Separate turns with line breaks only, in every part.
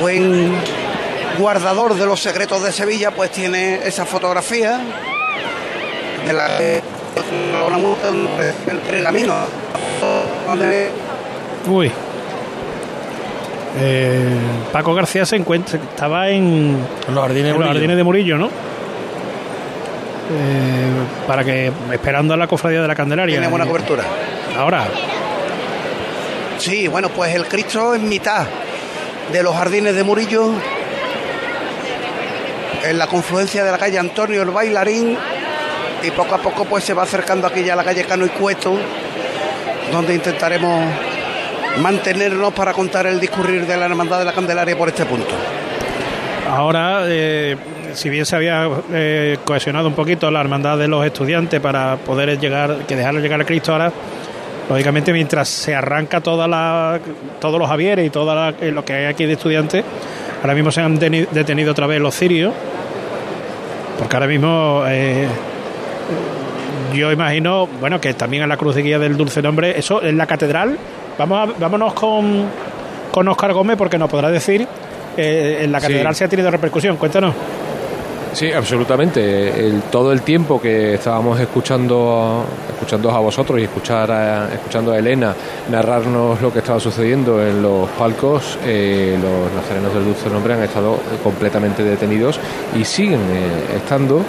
buen guardador de los secretos de Sevilla, pues tiene esa fotografía de la que el pergamino.
Uy. Eh, Paco García se encuentra, estaba en
Los jardines de
en los
Murillo.
jardines de Murillo, ¿no? Eh, para que esperando a la cofradía de la Candelaria.
Tiene buena cobertura.
Ahora,
Sí, bueno, pues el Cristo en mitad de los jardines de Murillo, en la confluencia de la calle Antonio el Bailarín, y poco a poco pues se va acercando aquí ya a la calle Cano y Cueto, donde intentaremos mantenernos para contar el discurrir de la Hermandad de la Candelaria por este punto.
ahora eh, si bien se había eh, cohesionado un poquito la hermandad de los estudiantes para poder llegar, que dejarle llegar a Cristo ahora, lógicamente mientras se arranca toda la, todos los Javieres y todo lo que hay aquí de estudiantes, ahora mismo se han teni- detenido otra vez los cirios, porque ahora mismo eh, yo imagino, bueno, que también en la cruz de guía del dulce nombre, eso en la catedral, vamos a- vámonos con, con Oscar Gómez porque nos podrá decir, eh, en la
Sí.
catedral se ha tenido repercusión, cuéntanos.
Sí, absolutamente. El- todo el tiempo que estábamos escuchando, escuchando a vosotros y escuchar a- escuchando a Elena narrarnos lo que estaba sucediendo en los palcos, eh, los nazarenos del Dulce Nombre han estado completamente detenidos y siguen eh, estando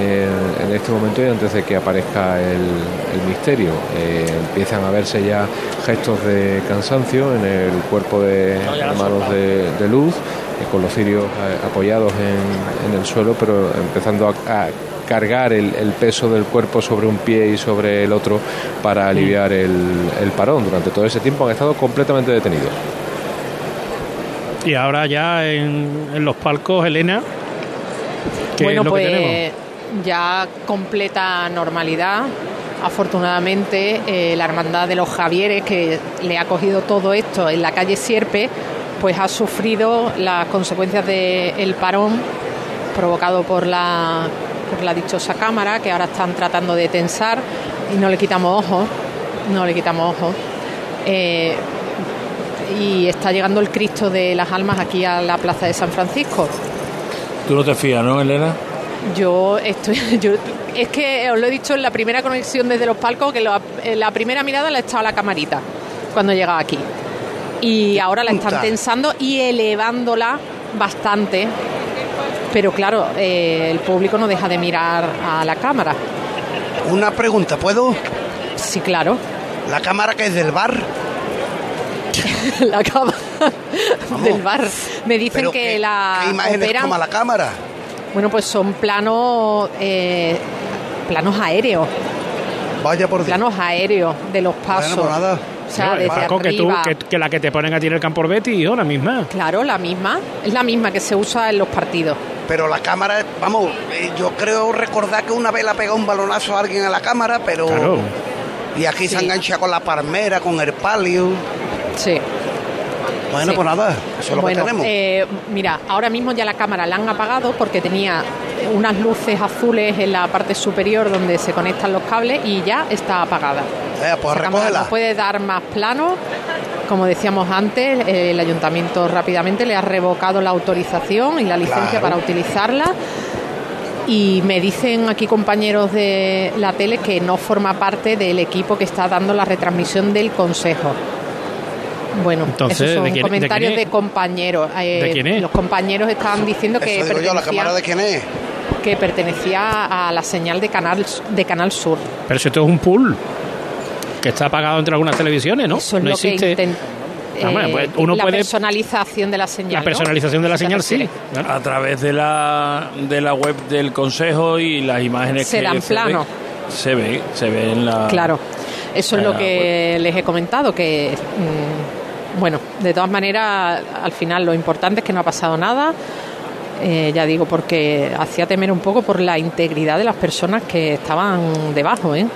eh, en este momento y antes de que aparezca el, el misterio. Eh, empiezan a verse ya gestos de cansancio en el cuerpo de hermanos de, de luz, con los cirios eh, apoyados en, en el suelo, pero empezando a, a cargar el, el peso del cuerpo sobre un pie y sobre el otro para aliviar el, el parón. Durante todo ese tiempo han estado completamente detenidos.
Y ahora ya en, en los palcos, Elena, ¿qué
bueno,
es lo
pues
que tenemos?
ya completa normalidad. Afortunadamente, eh, la hermandad de los Javieres, que le ha cogido todo esto en la calle Sierpe, pues ha sufrido las consecuencias del parón provocado por la, por la dichosa cámara, que ahora están tratando de tensar y no le quitamos ojos, no le quitamos ojos. Eh, y está llegando el Cristo de las Almas aquí a la Plaza de San Francisco.
Tú no te fías, ¿no, Elena?
Yo estoy. Yo, es que os lo he dicho en la primera conexión desde los palcos, que lo- en la primera mirada la estaba la camarita cuando llegaba aquí. Y ahora la están tensando y elevándola bastante. Pero claro, eh, el público no deja de mirar a la cámara.
Una pregunta, ¿puedo?
Sí, claro.
La cámara que es del bar,
la cámara del bar. Me dicen que
¿qué,
la
qué imágenes
operan-
toma la cámara?
Bueno, pues son planos, eh, planos aéreos.
Vaya por Dios.
planos aéreos de los pasos.
Bueno, pues nada.
O sea,
No,
desde
Paco, que, tú,
arriba.
que, que la que te ponen a ti en el campo Betty, yo la misma.
Claro, la misma. Es la misma que se usa en los partidos.
Pero la cámara, vamos, eh, yo creo recordar que una vez la pegó un balonazo a alguien a la cámara, pero...
Claro.
Y aquí se engancha con la palmera, con el palio.
Sí.
Bueno,
Sí.
pues nada, eso es lo
bueno,
que tenemos.
eh, mira, ahora mismo ya la cámara la han apagado porque tenía unas luces azules en la parte superior donde se conectan los cables y ya está apagada.
Eh, pues recógela.
puede dar más plano. Como decíamos antes, el ayuntamiento rápidamente le ha revocado la autorización y la licencia
Claro.
para utilizarla. Y me dicen aquí compañeros de la tele que no forma parte del equipo que está dando la retransmisión del consejo. Bueno,
Entonces,
esos son
¿de quién- de
comentarios
quién
de, compañeros. Eh,
¿De quién es?
Los compañeros estaban diciendo que
Eso digo yo, la cámara de quién es.
Que pertenecía a la señal de Canal, de Canal Sur.
Pero si esto es un pool que está apagado entre algunas televisiones, ¿no?
Eso es
no
lo
existe.
que intent-
Ah, bueno,
eh,
pues uno
la
puede-
personalización de la señal.
La
¿no?
personalización de la
¿Se
señal sí. Claro.
A través de la, de la web del Consejo y las imágenes
Se
que
dan
se
plano.
se ve, se ve en la...
Claro, eso es lo que les he comentado, que mm, bueno, de todas maneras, al final lo importante es que no ha pasado nada. Eh, ya digo, porque hacía temer un poco por la integridad de las personas que estaban debajo, ¿eh?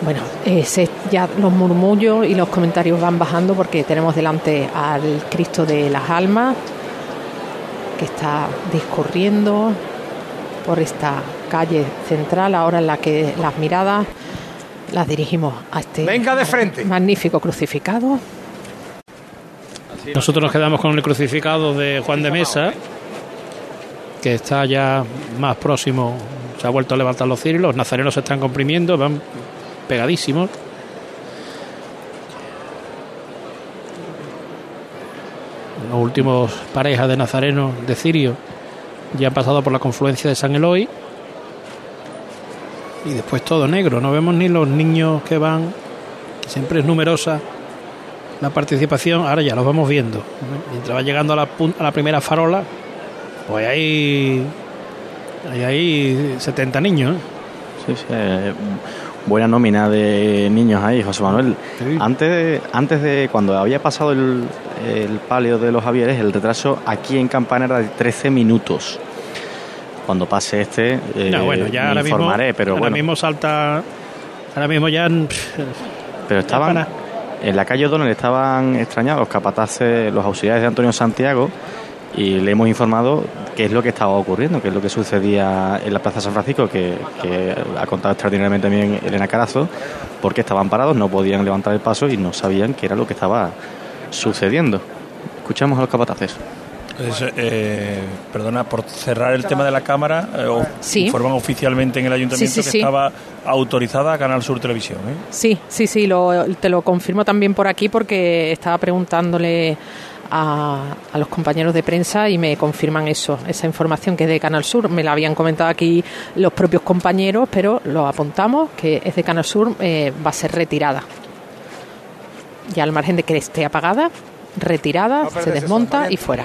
Bueno, eh, se- ya los murmullos y los comentarios van bajando porque tenemos delante al Cristo de las Almas que está discurriendo por esta calle central, ahora en la que las miradas las dirigimos a este
Venga de frente.
magnífico crucificado.
Nosotros nos quedamos con el crucificado de Juan de Mesa, que está ya más próximo, se ha vuelto a levantar los cirios, los nazarenos se están comprimiendo, van pegadísimos. Los últimos parejas de nazarenos de cirio ya han pasado por la confluencia de San Eloy. Y después todo negro, no vemos ni los niños que van, que siempre es numerosa la participación, ahora ya los vamos viendo. Mientras va llegando a la, a la primera farola, pues hay, hay ahí 70 niños. ¿eh?
Sí, sí, eh, buena nómina de niños ahí, José Manuel.
Sí.
Antes, de, antes de cuando había pasado el, el palio de los Javieres, el retraso aquí en Campana era de 13 minutos. Cuando pase este, eh,
No, bueno, ya
me
ahora mismo,
pero
ahora
bueno.
mismo salta, ahora mismo ya
Pero estaban en la calle O'Donnell estaban extrañados los capataces, los auxiliares de Antonio Santiago y le hemos informado qué es lo que estaba ocurriendo, qué es lo que sucedía en la Plaza San Francisco, que, que ha contado extraordinariamente también Elena Carazo, porque estaban parados, no podían levantar el paso y no sabían qué era lo que estaba sucediendo. Escuchamos a los capataces.
Pues, eh, perdona, por cerrar el tema de la cámara, eh, o-
Sí.
informan oficialmente en el ayuntamiento
Sí, sí,
que
sí.
estaba autorizada a Canal Sur Televisión. ¿eh?
Sí, sí, sí, lo- te lo confirmo también por aquí porque estaba preguntándole a, a los compañeros de prensa y me confirman eso, esa información que es de Canal Sur. Me la habían comentado aquí los propios compañeros, pero lo apuntamos que es de Canal Sur, eh, va a ser retirada. Ya al margen de que esté apagada, retirada, se desmonta y fuera.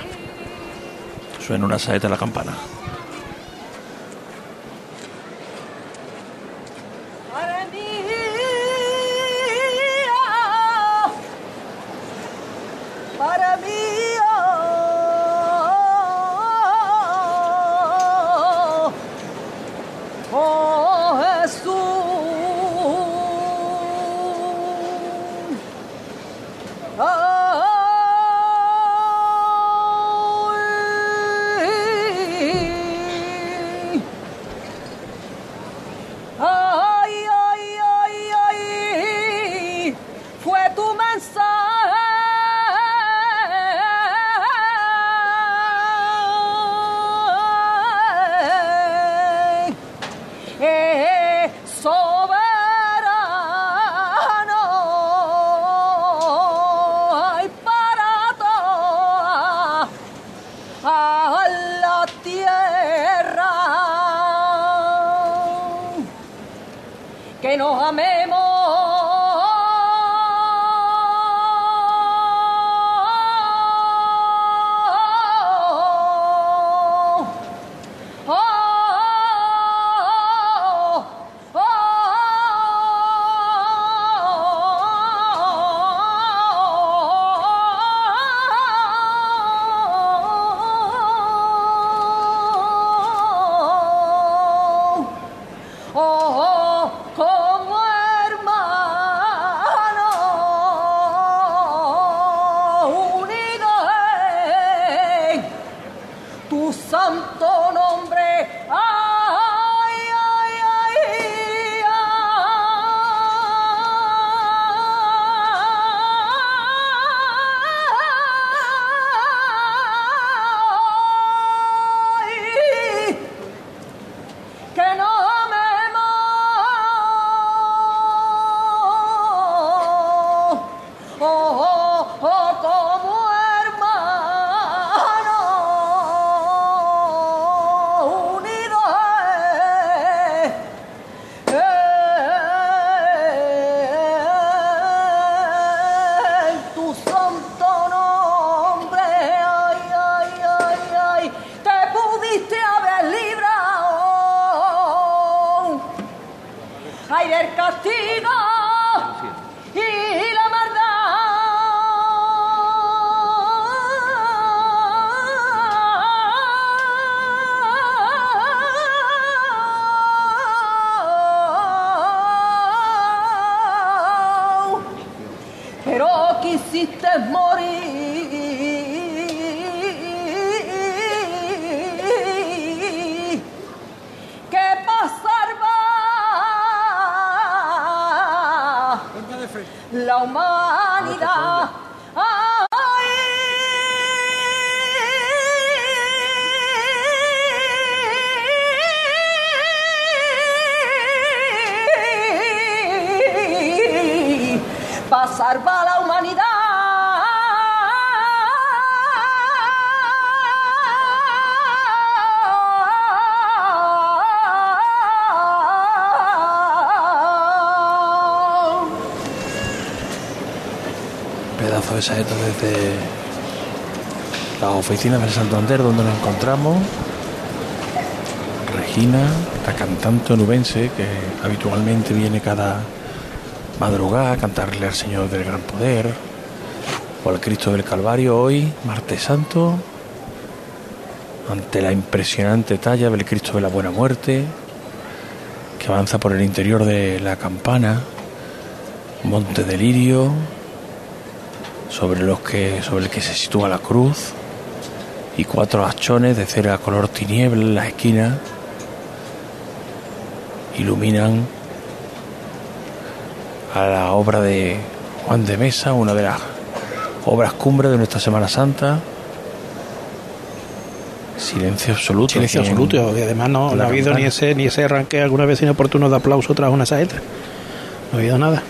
Suena una saeta a la campana.
Ay del
saetas desde las oficinas del Santander donde nos encontramos. Regina, la cantante onubense que habitualmente viene cada madrugada a cantarle al Señor del Gran Poder o al Cristo del Calvario hoy, martes santo, ante la impresionante talla del Cristo de la Buena Muerte que avanza por el interior de la campana, monte de lirio, sobre, los que, sobre el que se sitúa la cruz y cuatro hachones de cera color tiniebla en las esquinas iluminan a la obra de Juan de Mesa, una de las obras cumbre de nuestra Semana Santa. Silencio absoluto.
Silencio absoluto. Y además no, no ha habido ni ese, ni ese arranque alguna vez inoportuno de aplauso tras una saeta. No ha habido nada.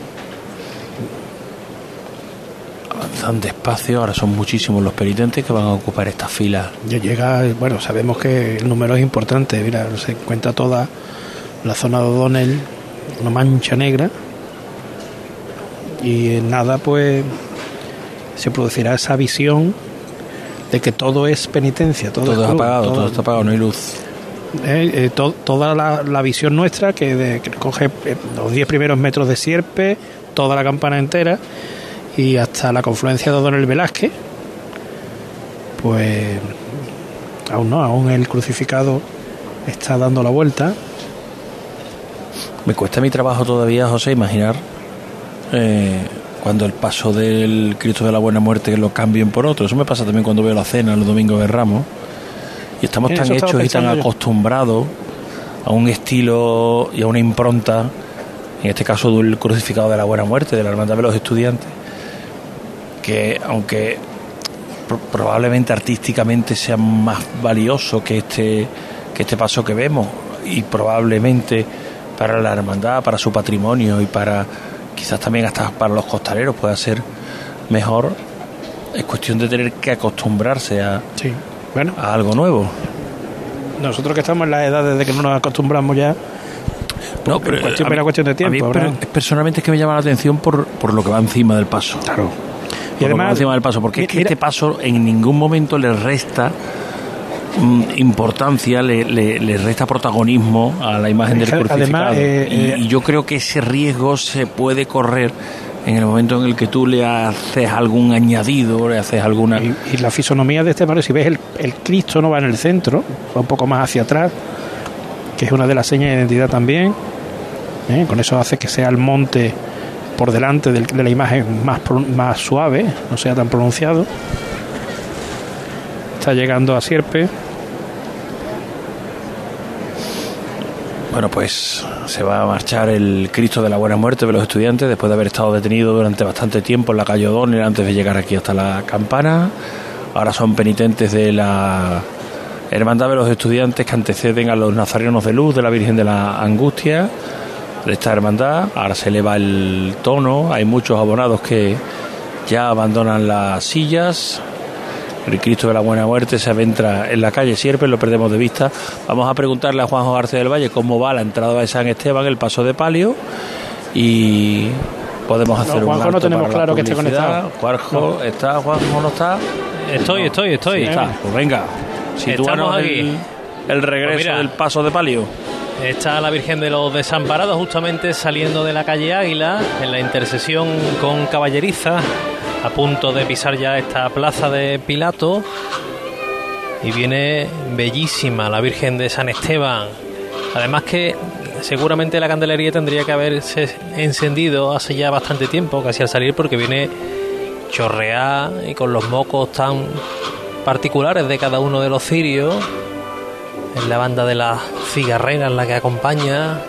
Avanzan despacio, ahora son muchísimos los penitentes que van a ocupar esta fila.
Ya llega, bueno, sabemos que el número es importante. Mira, se encuentra toda la zona de O'Donnell, una mancha negra. Y en nada, pues se producirá esa visión de que todo es penitencia, todo,
Todo es apagado,
todo-
todo está apagado, no hay luz.
eh, eh, to- toda la, la visión nuestra que, de- que coge eh, los 10 primeros metros de Sierpe, toda la campana entera y hasta la confluencia de O'Donnell Velázquez, pues aún no, aún el crucificado está dando la vuelta.
Me cuesta mi trabajo todavía, José, imaginar eh, cuando el paso del Cristo de la Buena Muerte lo cambien por otro. Eso me pasa también cuando veo la cena los domingos de Ramos. Y estamos tan hechos y tan
yo.
acostumbrados a un estilo y a una impronta, en este caso del crucificado de la Buena Muerte, de la Hermandad de los Estudiantes, que aunque pro- probablemente artísticamente sea más valioso que este, que este paso que vemos y probablemente para la hermandad, para su patrimonio y para quizás también hasta para los costaleros pueda ser mejor, es cuestión de tener que acostumbrarse a,
Sí. Bueno,
a algo nuevo.
nosotros que estamos en la edad desde que no nos acostumbramos ya,
No,
pero cuestión-
a mí-
cuestión de
a mí
tiempo,
per-
¿verdad?
personalmente es que me llama la atención por, por lo que va encima del paso.
claro. Y además,
encima del paso, porque es que
mira-
este paso en ningún momento le resta mm, importancia, le, le- le resta protagonismo a la imagen del
Además,
crucificado.
eh,
y,
eh,
y yo creo que ese riesgo se puede correr en el momento en el que tú le haces algún añadido, le haces alguna...
Y, y la fisonomía de este Mario, si ves el, el Cristo no va en el centro, va un poco más hacia atrás, que es una de las señas de identidad también. ¿eh? Con eso hace que sea el monte por delante del- de la imagen más, más suave, no sea tan pronunciado. Está llegando a Sierpe.
Bueno, pues se va a marchar el Cristo de la Buena Muerte de los estudiantes después de haber estado detenido durante bastante tiempo en la calle O'Donnell antes de llegar aquí hasta la campana. Ahora son penitentes de la Hermandad de los Estudiantes que anteceden a los Nazarenos de Luz de la Virgen de la Angustia de esta hermandad. Ahora se eleva el tono, hay muchos abonados que ya abandonan las sillas. El Cristo de la Buena Muerte se adentra en la calle Sierpe, lo perdemos de vista. Vamos a preguntarle a Juanjo García del Valle cómo va la entrada de San Esteban, el paso de palio y podemos hacer un
Juanjo no
alto
tenemos claro que esté conectado.
Juanjo está, Juanjo no está.
Estoy, estoy, estoy.
Sí, está. Pues venga,
aquí.
el, el regreso
Pues mira.
del paso de palio.
Está la Virgen de los Desamparados justamente saliendo de la calle Águila en la intersección con Caballeriza, a punto de pisar ya esta plaza de Pilato. Y viene bellísima la Virgen de San Esteban. Además que seguramente la candelería tendría que haberse encendido hace ya bastante tiempo, casi al salir, porque viene chorreada y con los mocos tan particulares de cada uno de los cirios. Es la banda de las cigarreras la que acompaña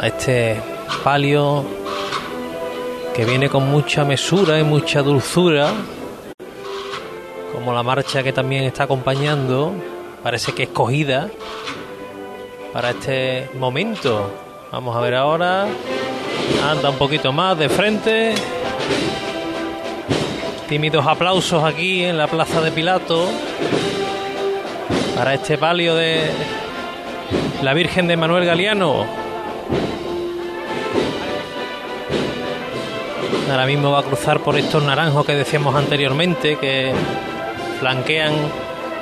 a este palio que viene con mucha mesura y mucha dulzura, como la marcha que también está acompañando, parece que escogida para este momento. Vamos a ver ahora, anda un poquito más de frente. Tímidos aplausos aquí en la plaza de Pilato para este palio de la Virgen de Manuel Galeano. Ahora mismo va a cruzar por estos naranjos que decíamos anteriormente, que flanquean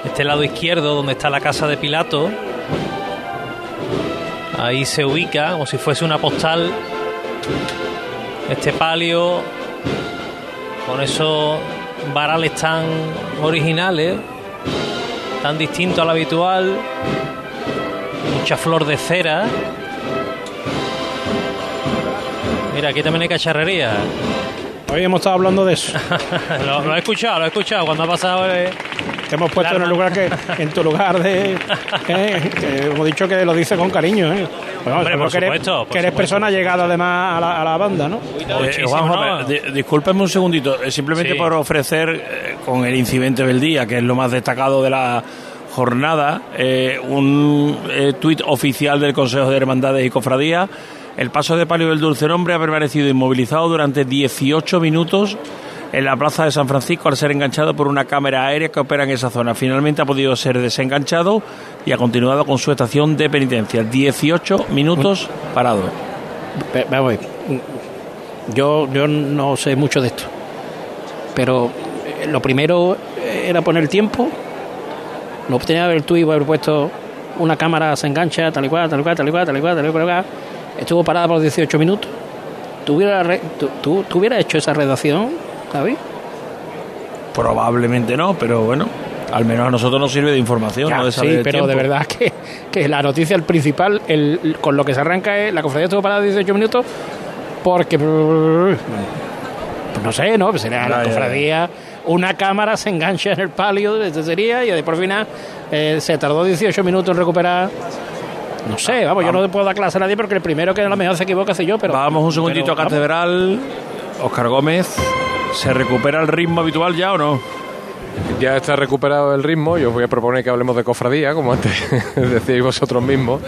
este lado izquierdo donde está la casa de Pilato. Ahí se ubica como si fuese una postal este palio con esos varales tan originales, tan distintos al habitual, mucha flor de cera. Mira, aquí también hay cacharrería.
Hoy hemos estado hablando de eso.
lo, lo he escuchado, lo he escuchado cuando ha pasado. eh,
Te hemos puesto en el lugar que, en tu lugar de. eh, que hemos dicho que lo dice con cariño, ¿eh? Bueno,
Hombre, por
que eres,
supuesto, por
que eres
supuesto.
persona llegada además a la, a la banda, ¿no?
Eh, Juanjo,
¿no?
di- discúlpeme un segundito, eh, simplemente
Sí.
por ofrecer eh, con el incidente del día, que es lo más destacado de la jornada, eh, un eh, tuit oficial del Consejo de Hermandades y Cofradías. El paso de palio del Dulce Nombre ha permanecido inmovilizado durante 18 minutos en la plaza de San Francisco al ser enganchado por una cámara aérea que opera en esa zona. Finalmente ha podido ser desenganchado y ha continuado con su estación de penitencia. 18 minutos parado.
Vamos. Yo, yo no sé mucho de esto. Pero eh, lo primero era poner tiempo. No tenía que haber tú y haber puesto una cámara se engancha, tal y cual, tal y cual, tal y cual, tal y cual, tal y cual. Estuvo parada por 18 minutos. ¿Tú hubieras, re- tú, tú- tú hubieras hecho esa redacción, David?
Probablemente no, pero bueno, al menos a nosotros nos sirve de información.
Ya,
¿no? de saber
sí, pero de verdad que, que la noticia, el principal, el, con lo que se arranca es la cofradía estuvo parada 18 minutos porque, pues no sé, ¿no? Pues sería la cofradía, una cámara se engancha en el palio de sería y por final eh, se tardó 18 minutos en recuperar. No sé, vamos, yo no puedo dar clase a nadie porque el primero que a lo mejor se equivoca soy yo, pero...
Vamos un segundito
pero,
a Catedral. Oscar Gómez, ¿se recupera el ritmo habitual ya o no?
Ya está recuperado el ritmo y os voy a proponer que hablemos de cofradía, como antes decíais vosotros mismos.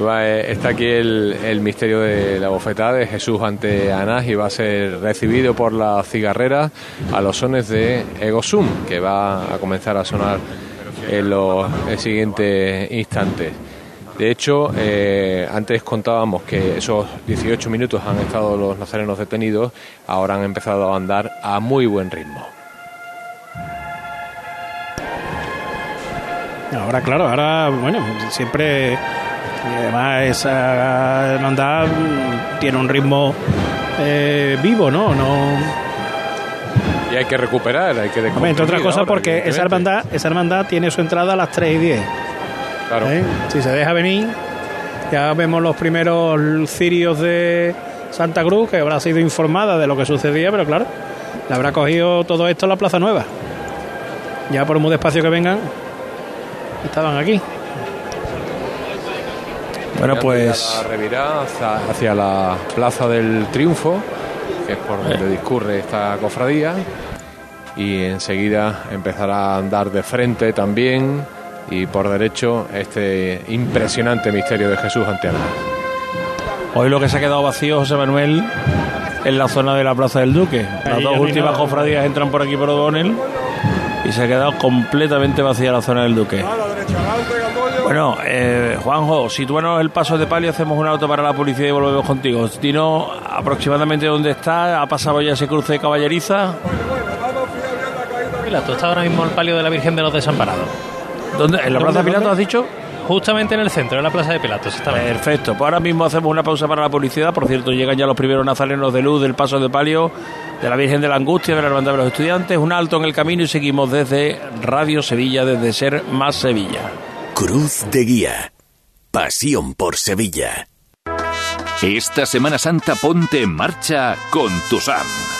Eh, Está aquí el, el misterio de la bofetada de Jesús ante Anás y va a ser recibido por la cigarrera a los sones de Egosum, que va a comenzar a sonar en los en siguientes instantes. De hecho, eh, antes contábamos que esos 18 minutos han estado los nazarenos detenidos, ahora han empezado a andar a muy buen ritmo.
Ahora, claro, ahora, bueno, siempre. y además, esa hermandad tiene un ritmo eh, vivo, ¿no? no
Y hay que recuperar, hay que
Hombre, entre otras cosas, porque esa hermandad, esa hermandad tiene su entrada a las 3 y 10.
Claro.
¿eh? Si se deja venir, ya vemos los primeros cirios de Santa Cruz, que habrá sido informada de lo que sucedía, pero claro, le habrá cogido todo esto en la Plaza Nueva. Ya por muy despacio que vengan, estaban aquí.
Bueno, pues
La revirá hacia, hacia la Plaza del Triunfo, que es por donde discurre esta cofradía, y enseguida empezará a andar de frente también y por derecho este impresionante misterio de Jesús ante Ana.
hoy lo que se ha quedado vacío, José Manuel, en la zona de la Plaza del Duque. Las
Ahí
dos últimas cofradías entran por aquí por O'Donnell y se ha quedado completamente vacía la zona del Duque. Bueno, eh, Juanjo, sitúanos el paso de palio, hacemos un auto para la policía y volvemos contigo. Dinos aproximadamente dónde está, ha pasado ya ese cruce de caballeriza.
Pilato está ahora mismo el palio de la Virgen de los Desamparados.
¿Dónde? ¿En la Plaza Pilato has dicho?
Justamente en el centro de la Plaza de Pilatos.
Perfecto, pues ahora mismo hacemos una pausa para la publicidad. Por cierto, llegan ya los primeros nazarenos de luz del paso de palio de la Virgen de la Angustia, de la Hermandad de los Estudiantes. Un alto en el camino y seguimos desde Radio Sevilla, desde Ser Más Sevilla.
Cruz de Guía. Pasión por Sevilla.
Esta Semana Santa ponte en marcha con tu SAM.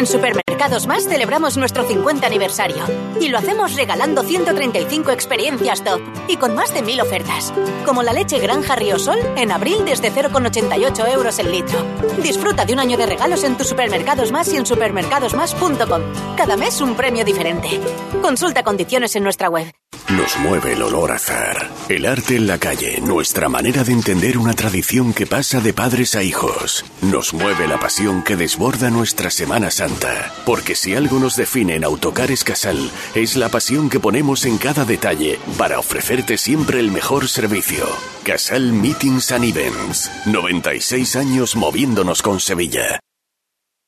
En Supermercados Más celebramos nuestro 50 aniversario y lo hacemos regalando 135 experiencias top y con más de 1000 ofertas, como la leche Granja Riosol en abril desde 0,88 euros el litro. Disfruta de un año de regalos en tus Supermercados Más y en supermercadosmás.com. Cada mes un premio diferente. Consulta condiciones en nuestra web.
Nos mueve el olor a azar. El arte en la calle, nuestra manera de entender una tradición que pasa de padres a hijos. Nos mueve la pasión que desborda nuestra Semana Santa. Porque si algo nos define en Autocares Casal, es la pasión que ponemos en cada detalle para ofrecerte siempre el mejor servicio. Casal Meetings and Events. 96 años moviéndonos con Sevilla.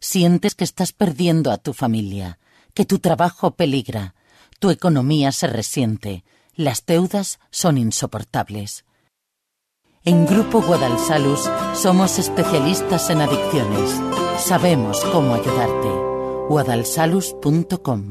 Sientes que estás perdiendo a tu familia, que tu trabajo peligra, tu economía se resiente, las deudas son insoportables. En Grupo Guadalsalus somos especialistas en adicciones. Sabemos cómo ayudarte. guadalsalus.com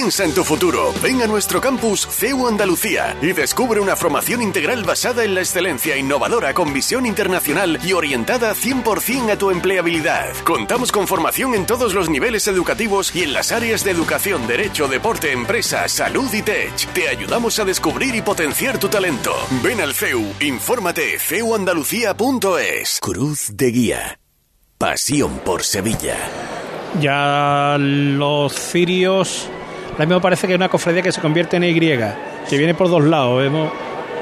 Piensa en tu futuro. Ven a nuestro campus CEU Andalucía y descubre una formación integral basada en la excelencia innovadora con visión internacional y orientada 100% a tu empleabilidad. Contamos con formación en todos los niveles educativos y en las áreas de educación, derecho, deporte, empresa, salud y tech. Te ayudamos a descubrir y potenciar tu talento. Ven al CEU, infórmate ceuandalucía.es. Cruz de Guía. Pasión por Sevilla.
Ya los cirios, a mí me parece que es una cofradía que se convierte en Y, que viene por dos lados. Vemos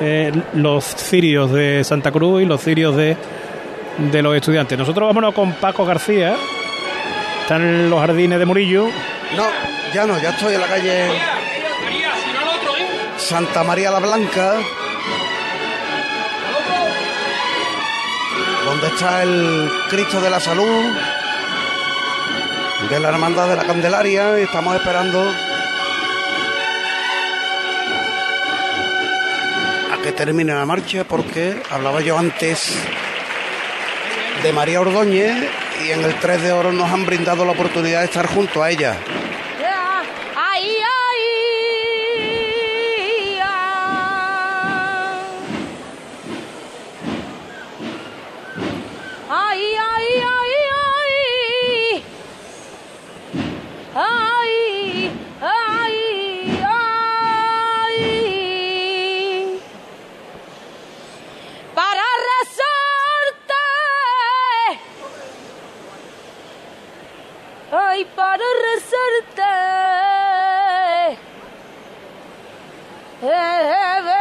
eh, los cirios de Santa Cruz y los cirios de, de los estudiantes. Nosotros vámonos con Paco García. Están en los jardines de Murillo.
No, ya no, ya estoy en la calle Santa María la Blanca. Donde está el Cristo de la Salud de la Hermandad de la Candelaria estamos esperando que termine la marcha porque hablaba yo antes de María Ordóñez y en el 3 de oro nos han brindado la oportunidad de estar junto a ella.
para rezarte. Eh, eh, eh.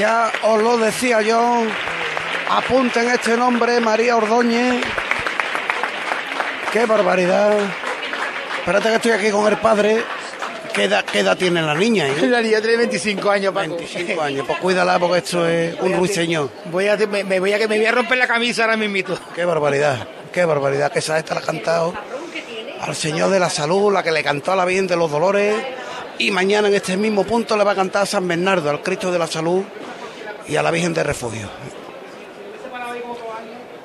Ya os lo decía yo. Apunten este nombre, María Ordóñez. ¡Qué barbaridad! Espérate que estoy aquí con el padre. ¿Qué edad, qué edad tiene la niña? eh?
La niña tiene 25 años, Paco.
25 años. Pues cuídala porque esto es un ruiseñor.
Voy a, me, me voy a, que me voy a romper la camisa ahora mismito.
¡Qué barbaridad! ¡Qué barbaridad! Que esa esta la ha cantado al Señor de la Salud, la que le cantó a la Virgen de los Dolores. Y mañana en este mismo punto le va a cantar a San Bernardo, al Cristo de la Salud y a la Virgen de Refugio.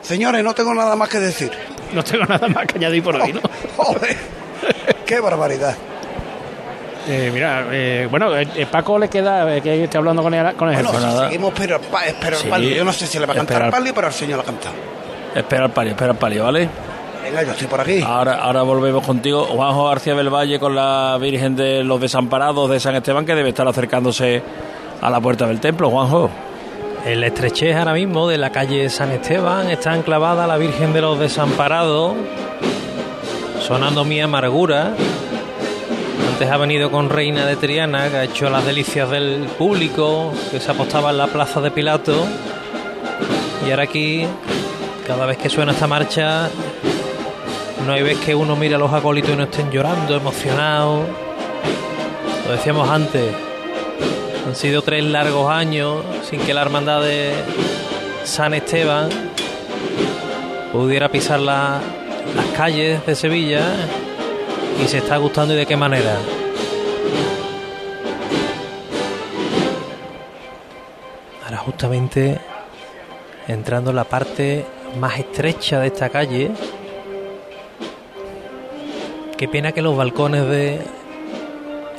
Señores, no tengo nada más que decir.
No tengo nada más que añadir por hoy, ¿no?
Joder, qué barbaridad.
Eh, mira, eh, bueno, eh, eh, Paco le queda eh, que esté hablando con el, con el
Bueno, si seguimos, pero, pero
Sí,
el palio. Yo no sé si le va a cantar el palio, pero el señor lo ha cantado.
Espera el palio, espera el palio, ¿vale?
Venga, yo estoy por aquí.
Ahora, ahora volvemos contigo. Juanjo García del Valle con la Virgen de los Desamparados de San Esteban, que debe estar acercándose a la puerta del templo, Juanjo.
El estrechez ahora mismo de la calle San Esteban está enclavada la Virgen de los Desamparados, sonando mi amargura. Antes ha venido con Reina de Triana, que ha hecho las delicias del público, que se apostaba en la plaza de Pilato. Y ahora aquí, cada vez que suena esta marcha, no hay vez que uno mire a los acólitos y no estén llorando, emocionados. Lo decíamos antes, han sido tres largos años sin que la hermandad de San Esteban pudiera pisar la- las calles de Sevilla y se está gustando y de qué manera. Ahora justamente entrando en la parte más estrecha de esta calle. Qué pena que los balcones de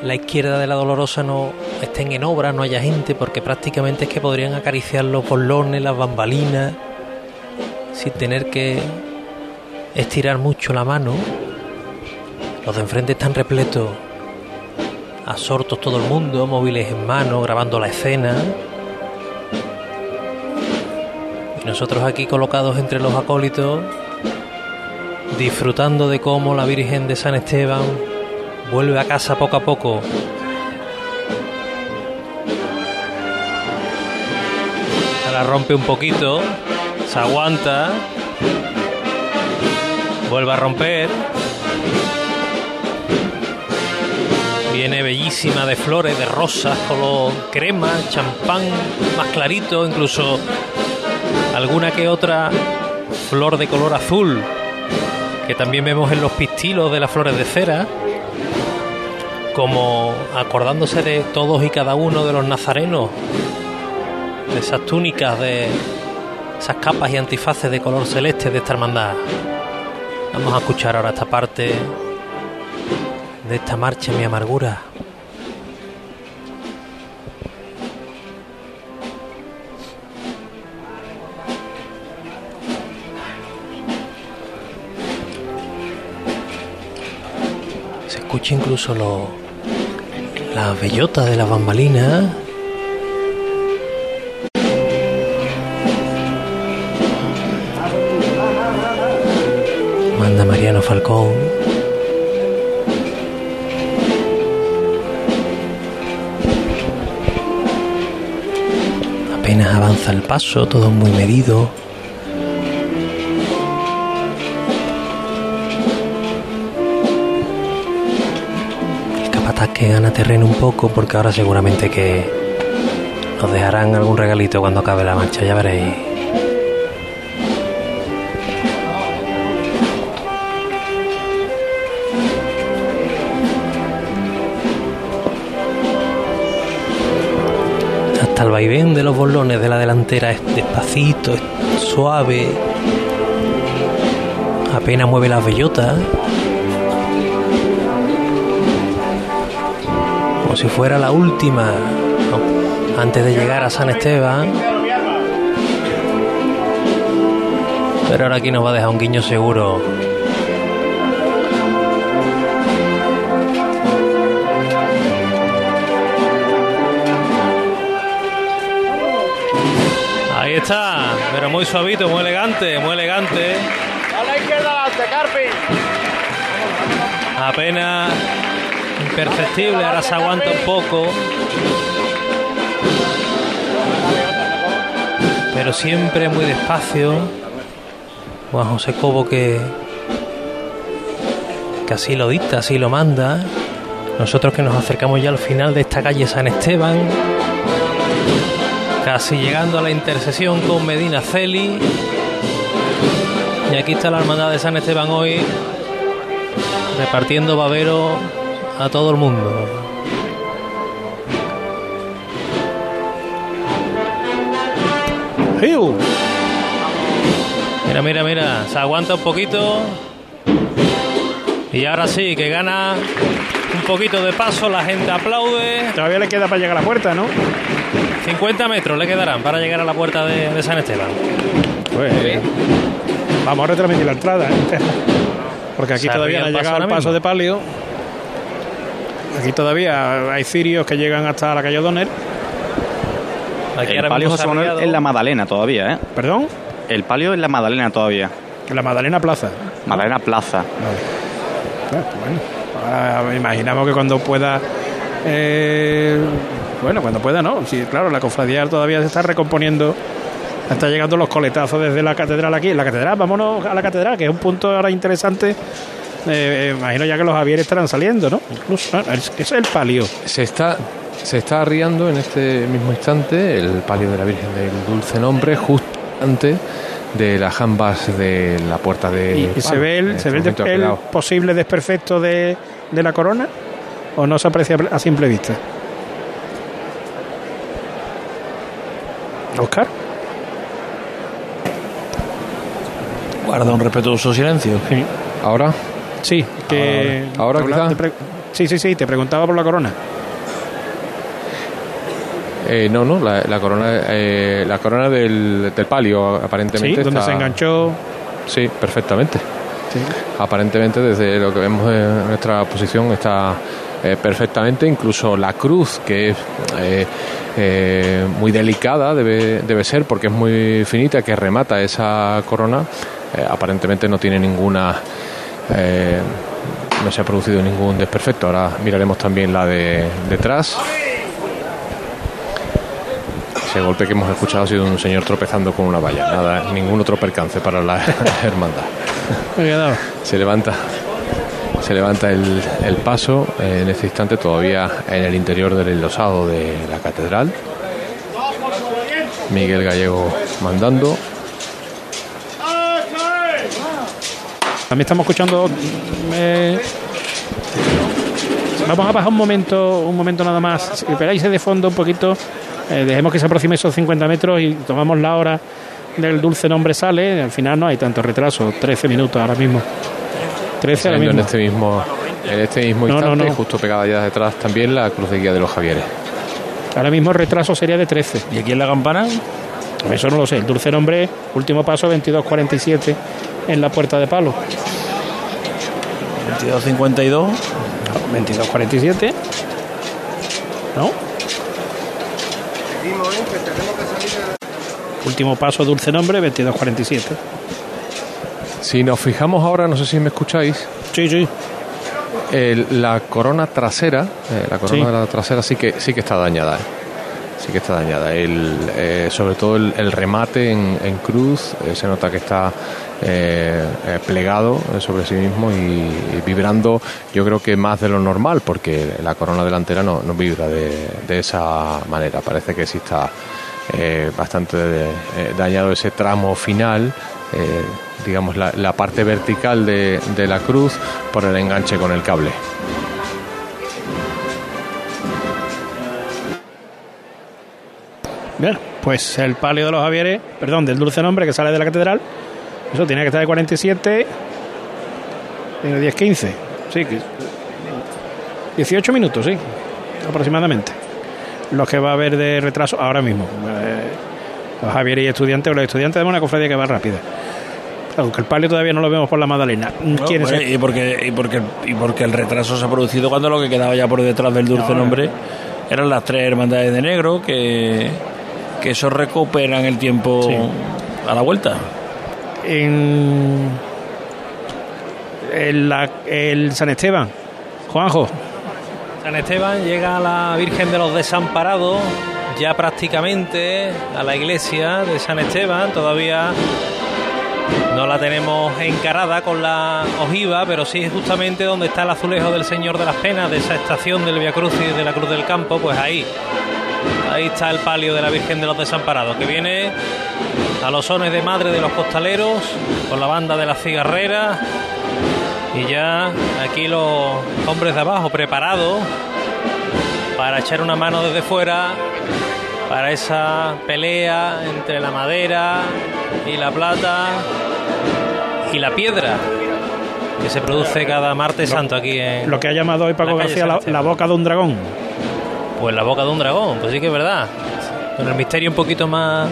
la izquierda de la Dolorosa no estén en obra, no haya gente, porque prácticamente es que podrían acariciar los bolones, las bambalinas, sin tener que estirar mucho la mano. Los de enfrente están repletos, absortos todo el mundo, móviles en mano, grabando la escena. Y nosotros aquí colocados entre los acólitos, disfrutando de cómo la Virgen de San Esteban vuelve a casa poco a poco. La rompe un poquito, se aguanta, vuelve a romper. Viene bellísima de flores, de rosas, color crema, champán, más clarito, incluso alguna que otra flor de color azul, que también vemos en los pistilos de las flores de cera como acordándose de todos y cada uno de los nazarenos, esas túnicas, de esas capas y antifaces de color celeste de esta hermandad. Vamos a escuchar ahora esta parte de esta marcha, mi amargura. Se escucha incluso lo, la bellota de la bambalina. Falcón. Apenas avanza el paso, todo muy medido. El capataz que gana terreno un poco porque ahora seguramente que nos dejarán algún regalito cuando acabe la marcha, ya veréis. Hasta el vaivén de los bolones de la delantera es despacito, es suave. Apenas mueve las bellotas. Como si fuera la última. Antes de llegar a San Esteban. Pero ahora aquí nos va a dejar un guiño seguro. Pero muy suavito, muy elegante, muy elegante.
A la izquierda adelante, Carpi.
Apenas imperceptible, ahora se aguanta un poco. Pero siempre muy despacio. Juan José Cobo que, que así lo dicta, así lo manda. Nosotros que nos acercamos ya al final de esta calle San Esteban. Casi llegando a la intersección con Medina Celi. Y aquí está la hermandad de San Esteban hoy repartiendo babero a todo el mundo. Mira, mira, mira, se aguanta un poquito. Y ahora sí, que gana un poquito de paso, la gente aplaude.
Todavía le queda para llegar a la puerta, ¿no?
50 metros le quedarán para llegar a la puerta de, de San Esteban.
Pues, vamos a retransmitir la entrada. ¿eh? Porque aquí
Se
todavía no ha llegado el
ahora
paso
mismo.
de palio. Aquí todavía hay cirios que llegan hasta la calle Donner.
el palio José Manuel en la Madalena todavía, ¿eh?
¿Perdón?
El palio en la Madalena todavía.
En la Madalena Plaza.
Madalena Plaza.
Ah, bueno, ahora me imaginamos que cuando pueda. eh, bueno, cuando pueda, ¿no? Sí, claro, la cofradía todavía se está recomponiendo. Están llegando los coletazos desde la catedral aquí. La catedral, vámonos a la catedral, que es un punto ahora interesante. Eh, eh, imagino ya que los Javieres estarán saliendo, ¿no? Incluso, ah, es- el palio.
Se está, se está arriando en este mismo instante el palio de la Virgen del Dulce Nombre, justo antes de las jambas de la puerta de.
¿Y, y se ve el,
este
se ve el,
ha
el posible desperfecto de, de la corona? ¿O no se aprecia a simple vista? Oscar.
Guarda un respetuoso silencio.
¿Ahora?
Sí, que.
Ahora,
sí, sí, sí, te preguntaba por la corona.
Eh, no, no, la, la corona, eh, la corona del, del palio
Sí,
aparentemente.
donde
está-
se enganchó.
Sí, perfectamente.
Sí.
Aparentemente, desde lo que vemos en nuestra posición, está eh, perfectamente. Incluso la cruz, que es eh, eh, muy delicada, debe, debe ser, porque es muy finita, que remata esa corona, aparentemente no tiene ninguna. no se ha producido ningún desperfecto. Ahora miraremos también la de detrás. Ese golpe que hemos escuchado ha sido un señor tropezando con una valla. Nada, ningún otro percance para la hermandad. Se levanta, se levanta el, el paso eh, en este instante todavía en el interior del enlosado de la catedral. Miguel Gallego mandando.
También estamos escuchando. eh, vamos a bajar un momento, un momento nada más. Si esperáis de fondo un poquito, eh, dejemos que se aproxime esos 50 metros y tomamos la hora del dulce nombre sale. Al final no hay tanto retraso, 13 minutos ahora mismo. 13 ahora
Saliendo en
mismo.
este mismo, en este mismo
No, no,
instante,
no.
justo pegada ya detrás también la cruz de guía de los Javieres.
Ahora mismo el retraso sería de 13.
¿Y aquí en la campana?
Eso no lo sé. El dulce nombre, último paso, 22.47 en la puerta de palo.
22.52.
22.47. ¿No? Último paso, dulce nombre, 22.47.
Si nos fijamos ahora, no sé si me escucháis.
Sí, sí.
la corona trasera, eh, la corona
Sí.
de la trasera sí que sí que está dañada. eh. Sí que está dañada. El, eh, sobre todo el, el remate en, en cruz eh, se nota que está plegado sobre sí mismo y, y vibrando. Yo creo que más de lo normal porque la corona delantera no, no vibra de, de esa manera. Parece que sí está bastante dañado ese tramo final. Eh, digamos la, la parte vertical de, de la cruz por el enganche con el cable.
Bien, pues el palio de los Javieres, perdón, del dulce nombre que sale de la catedral, eso tiene que estar de 47, tiene 10, 15, sí, que- 18 minutos, sí, aproximadamente. Los que va a haber de retraso ahora mismo. Eh, los Javieres y estudiantes, los estudiantes de una cofradía que va rápida. Aunque el palio todavía no lo vemos por la Magdalena.
No,
¿Quién es
pues,
el-
y, porque, y, porque, y porque el retraso se ha producido cuando lo que quedaba ya por detrás del dulce
No,
nombre eran las tres hermandades de negro que, que eso recuperan el tiempo a la vuelta.
en la- el San Esteban. Juanjo,
San Esteban llega a la Virgen de los Desamparados, ya prácticamente a la iglesia de San Esteban, todavía no la tenemos encarada con la ojiva, pero sí es justamente donde está el azulejo del Señor de las Penas, de esa estación del Via Crucis de la Cruz del Campo, pues ahí, ahí está el palio de la Virgen de los Desamparados, que viene a los sones de madre de los costaleros, con la banda de la cigarrera, y ya aquí los hombres de abajo preparados para echar una mano desde fuera para esa pelea entre la madera y la plata y la piedra que se produce cada martes santo aquí en
lo que ha llamado hoy Paco
la
García la, la boca de un dragón.
Pues la boca de un dragón, pues sí que es verdad. Con el misterio un poquito más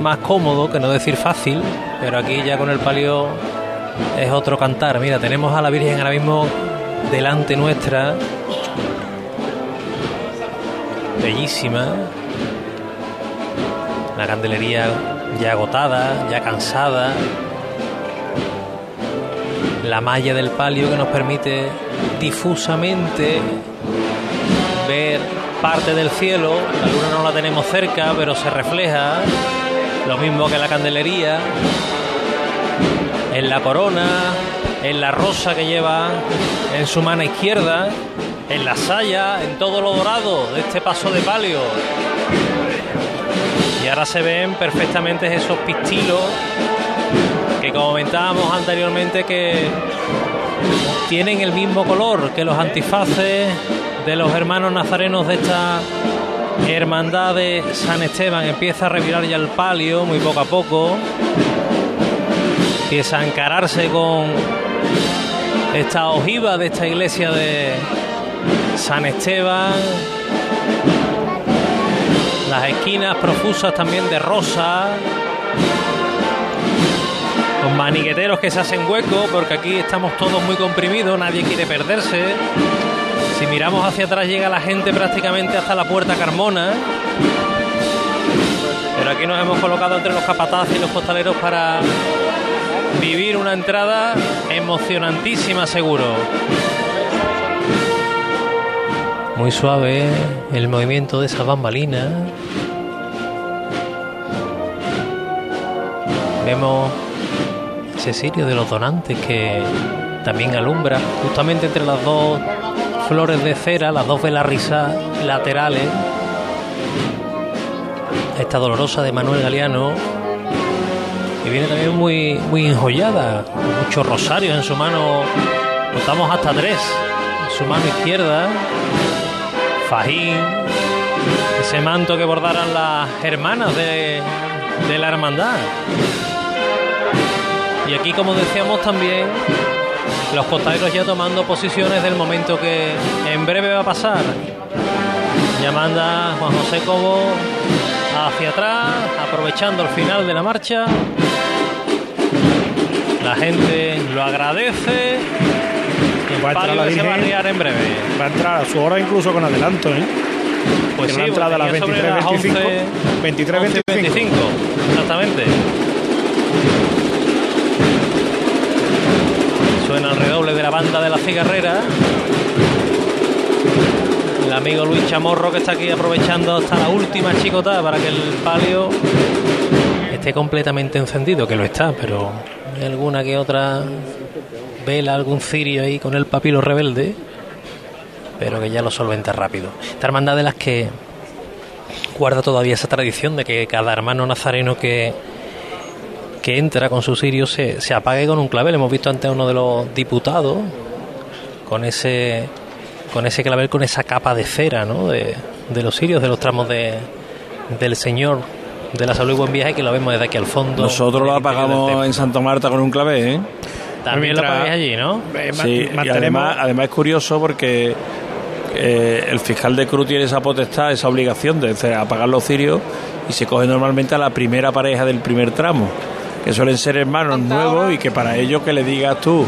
más cómodo, que no decir fácil, pero aquí ya con el palio es otro cantar. Mira, tenemos a la Virgen ahora mismo delante nuestra. Bellísima. La candelería ya agotada, ya cansada. La malla del palio que nos permite difusamente ver parte del cielo. La luna no la tenemos cerca, pero se refleja. Lo mismo que la candelería. En la corona, en la rosa que lleva en su mano izquierda, en la saya, en todo lo dorado de este paso de palio. Y ahora se ven perfectamente esos pistilos que comentábamos anteriormente que tienen el mismo color que los antifaces de los hermanos nazarenos de esta hermandad de San Esteban. Empieza a revirar ya el palio muy poco a poco. Empieza a encararse con esta ojiva de esta iglesia de San Esteban. Las esquinas profusas también de rosa. Con maniqueteros que se hacen hueco porque aquí estamos todos muy comprimidos, nadie quiere perderse. Si miramos hacia atrás llega la gente prácticamente hasta la puerta Carmona. Pero aquí nos hemos colocado entre los capataces y los costaleros para vivir una entrada emocionantísima seguro. Muy suave el movimiento de esa bambalina. Vemos ese cirio de los donantes que también alumbra justamente entre las dos flores de cera, las dos velas risas laterales. Esta dolorosa de Manuel Galeano, que viene también muy, muy enjollada, con muchos rosarios en su mano, notamos hasta tres, en su mano izquierda, fajín, ese manto que bordaran las hermanas de, de la hermandad. Y aquí, como decíamos también, los costaleros ya tomando posiciones del momento que en breve va a pasar. Ya manda Juan José Cobo hacia atrás, aprovechando el final de la marcha. La gente lo agradece.
Va a entrar la
que se va a
Virgen.
arriar en breve.
Va a entrar a su hora incluso con adelanto, ¿eh?
Pues sí,
entrada a las
porque ya sobre
23,
las
25.
11,
23,
11,
25.
Exactamente. Suena el redoble de la banda de la cigarrera. El amigo Luis Chamorro que está aquí aprovechando hasta la última chicotada para que el palio esté completamente encendido, que lo está, pero alguna que otra vela, algún cirio ahí con el papilo rebelde, pero que ya lo solventa rápido. Esta hermandad de las que guarda todavía esa tradición de que cada hermano nazareno que, que entra con su cirio se, se apague con un clavel. Hemos visto antes a uno de los diputados con ese con ese clavel, con esa capa de cera ¿no? de, de los cirios, de los tramos de, del Señor de la Salud y Buen Viaje que lo vemos desde aquí al fondo.
Nosotros lo apagamos en Santa Marta con un clavé, ¿eh?
También lo apagáis allí, ¿no?
Sí, y además, además es curioso porque eh, el fiscal de Cruz tiene esa potestad, esa obligación de hacer- apagar los cirios y se coge normalmente a la primera pareja del primer tramo, que suelen ser hermanos nuevos y que para ellos que le digas tú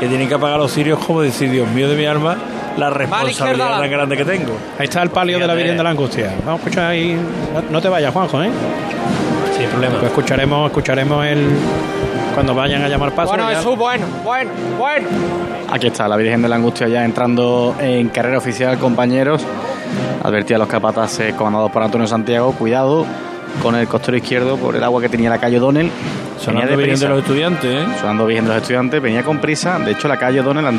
que tienen que apagar los cirios, como decir, Dios mío de mi alma, la responsabilidad tan grande que tengo.
Ahí está el palio de la Virgen de la Angustia. Vamos a escuchar ahí. No, no te vayas, Juanjo, ¿eh?
Sin problema.
Pues escucharemos, escucharemos el. Cuando vayan a llamar paso.
Bueno, Jesús, bueno, bueno, bueno.
Aquí está la Virgen de la Angustia ya entrando en carrera oficial, compañeros. Advertía a los capataces comandados por Antonio Santiago, cuidado con el costero izquierdo por el agua que tenía la calle O'Donnell.
Sonando
Venía
Virgen de los estudiantes, ¿eh?
Sonando Virgen de los estudiantes, venía con prisa. De hecho, la calle O'Donnell la,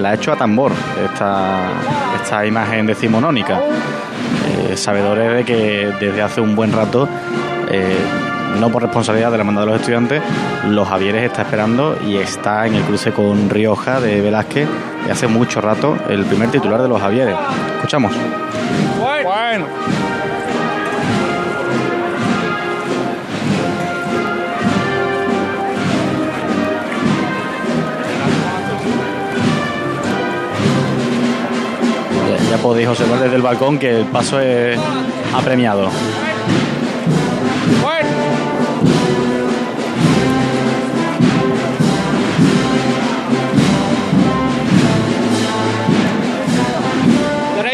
la ha hecho a tambor, esta, esta imagen decimonónica. Eh, sabedores de que desde hace un buen rato, eh, no por responsabilidad de la hermandad de los estudiantes, los Javieres está esperando y está en el cruce con Rioja de Velázquez y hace mucho rato el primer titular de los Javieres. Escuchamos.
Bueno.
Ya, ya podéis observar desde el balcón que el paso es apremiado.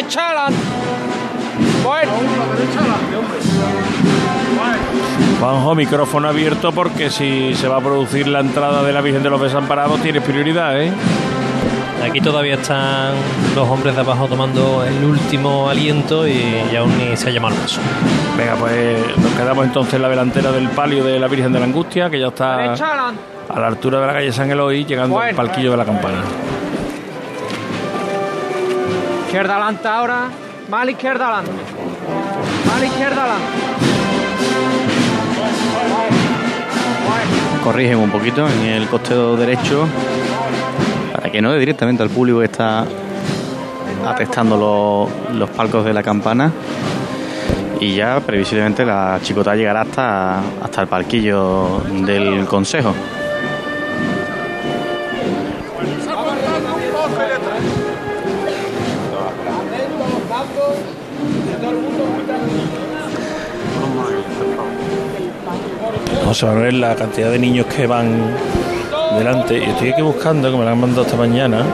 Derecha adelante. Bueno. Derecha adelante, hombre.
Juanjo, micrófono abierto porque si se va a producir la entrada de la Virgen de los Desamparados tienes prioridad, ¿eh?
Aquí todavía están los hombres de abajo tomando el último aliento y, y aún ni se ha llamado al paso.
Venga, pues nos quedamos entonces en la delantera del palio de la Virgen de la Angustia, que ya está a la altura de la calle San Eloy, llegando al
Bueno.
palquillo de la campana.
Izquierda adelante ahora. Mal izquierda adelante. Mal izquierda adelante.
corrigen un poquito en el costeo derecho para que no dé directamente al público que está atestando los, los palcos de la campana y ya previsiblemente la chicota llegará hasta, hasta el palquillo del consejo.
A ver la cantidad de niños que van delante. Y estoy aquí buscando, que me la han mandado esta mañana.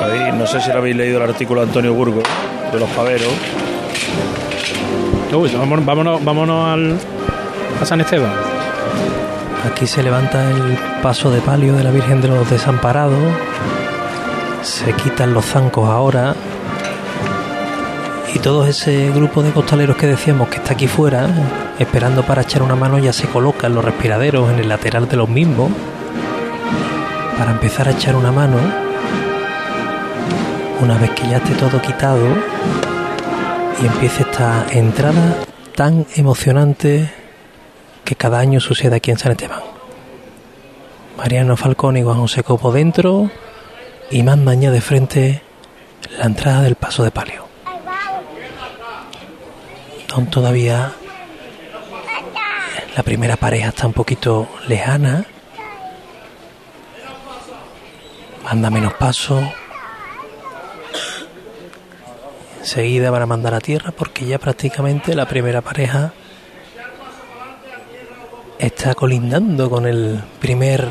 Ahí, no sé si lo habéis leído el artículo de Antonio Burgos, de los paveros.
Uy, vámonos, vámonos, vámonos al, a San Esteban.
Aquí se levanta el paso de palio de la Virgen de los Desamparados. Se quitan los zancos ahora. Y todo ese grupo de costaleros que decíamos que está aquí fuera, esperando para echar una mano, ya se colocan los respiraderos en el lateral de los mismos. Para empezar a echar una mano. Una vez que ya esté todo quitado y empiece esta entrada tan emocionante que cada año sucede aquí en San Esteban. Mariano Falcón y Juan José Copo dentro y mandan ya de frente la entrada del paso de palio. Aún todavía la primera pareja está un poquito lejana. Manda menos paso. Enseguida van a mandar a tierra porque ya prácticamente la primera pareja está colindando con el primer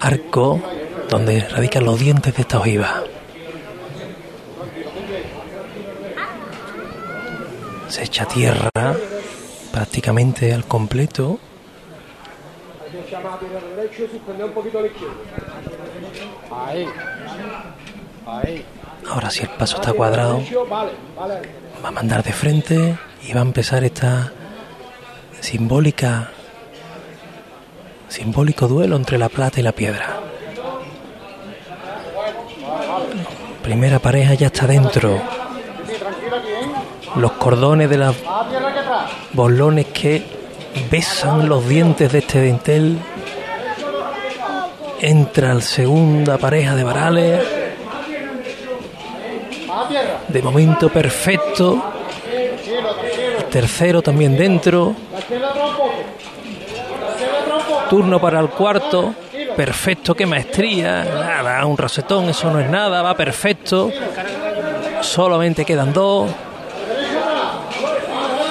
arco donde radican los dientes de esta ojiva. Se echa tierra prácticamente al completo. Ahora si el paso está cuadrado, va a mandar de frente y va a empezar esta simbólica simbólico duelo entre la plata y la piedra. Primera pareja ya está dentro. Los cordones de
atrás.
bolones que besan los dientes de este dintel. Entra la segunda pareja de varales. De momento perfecto. Tercero también dentro. Turno para el cuarto. Perfecto, qué maestría. Nada, un rosetón, eso no es nada, va perfecto. Solamente quedan dos.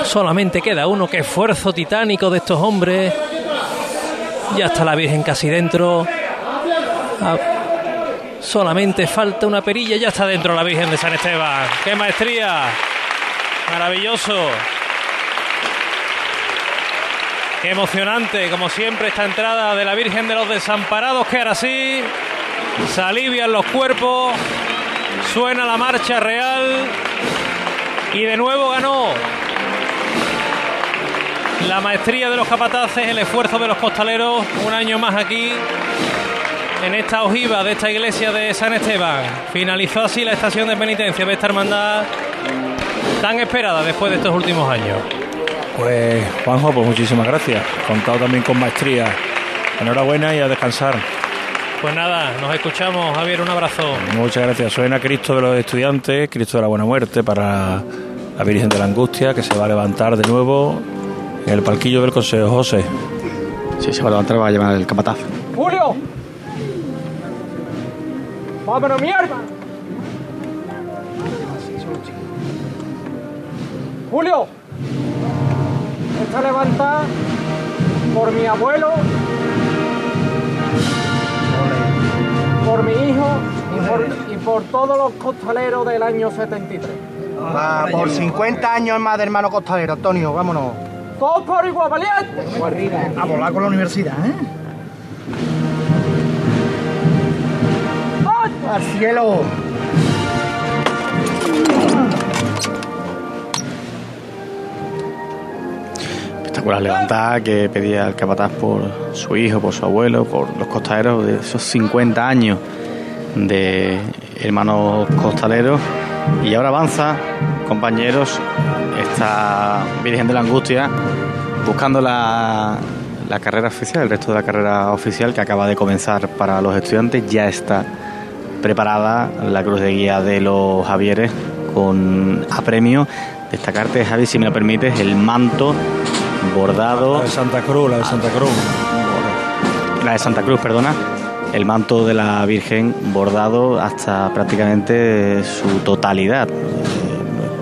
Solamente queda uno. Qué esfuerzo titánico de estos hombres. Ya está la Virgen casi dentro. Ah, solamente falta una perilla. Ya está dentro la Virgen de San Esteban. ¡Qué maestría! Maravilloso. Qué emocionante, como siempre, esta entrada de la Virgen de los Desamparados, que ahora sí se alivian los cuerpos, suena la marcha real y de nuevo ganó la maestría de los capataces, el esfuerzo de los costaleros, un año más aquí en esta ojiva de esta iglesia de San Esteban. Finalizó así la estación de penitencia de esta hermandad tan esperada después de estos últimos años.
Pues Juanjo, pues muchísimas gracias. Contado también con maestría. Enhorabuena y a descansar.
Pues nada, nos escuchamos, Javier, un abrazo.
Muchas gracias. Suena Cristo de los estudiantes, Cristo de la Buena Muerte para la Virgen de la Angustia, que se va a levantar de nuevo en el palquillo del Consejo José.
Sí, se va a levantar, va a llevar el capataz.
¡Julio! ¡Vámonos, mierda! ¡Julio! Esta levanta por mi abuelo, por mi hijo y por, y por todos los costaleros del año 73.
Va, por 50 años más de hermano costalero, Antonio, vámonos.
Todos por igual, valiente.
A volar con la universidad, ¿eh? ¡Al cielo!
Espectacular levantada que pedía el capataz por su hijo, por su abuelo, por los costaleros de esos 50 años de hermanos costaleros. Y ahora avanza, compañeros, esta Virgen de la Angustia buscando la, la carrera oficial, el resto de la carrera oficial que acaba de comenzar para los estudiantes. Ya está preparada la cruz de guía de los Javieres con apremio. Destacarte, Javi, si me lo permites, el manto bordado.
La de Santa Cruz, la de Santa Cruz.
La de Santa Cruz, perdona. El manto de la Virgen bordado hasta prácticamente su totalidad. Eh,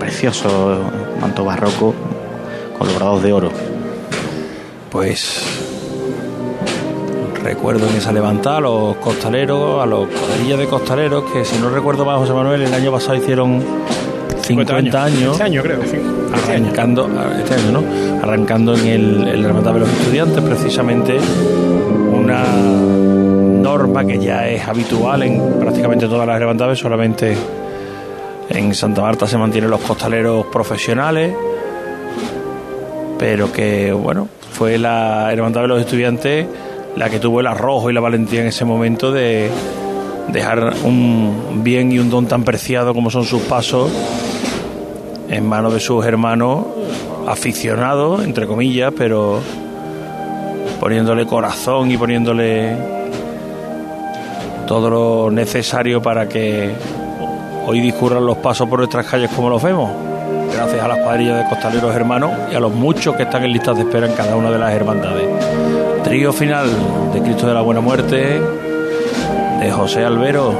Precioso manto barroco con los bordados de oro.
Pues recuerdo en esa levantada a los costaleros, a los cuadrillas de costaleros, que si no recuerdo mal, José Manuel, el año pasado hicieron 50, años.
Este año creo, sí.
arrancando este año, ¿no? arrancando en el, el hermandad de los estudiantes precisamente una norma que ya es habitual en prácticamente todas las hermandades solamente en Santa Marta se mantienen los costaleros profesionales pero que bueno fue la hermandad de los estudiantes la que tuvo el arrojo y la valentía en ese momento de dejar un bien y un don tan preciado como son sus pasos en manos de sus hermanos aficionados, entre comillas, pero poniéndole corazón y poniéndole todo lo necesario para que hoy discurran los pasos por nuestras calles como los vemos. Gracias a las cuadrillas de costaleros hermanos y a los muchos que están en listas de espera en cada una de las hermandades. Trío final de Cristo de la Buena Muerte, de José Albero,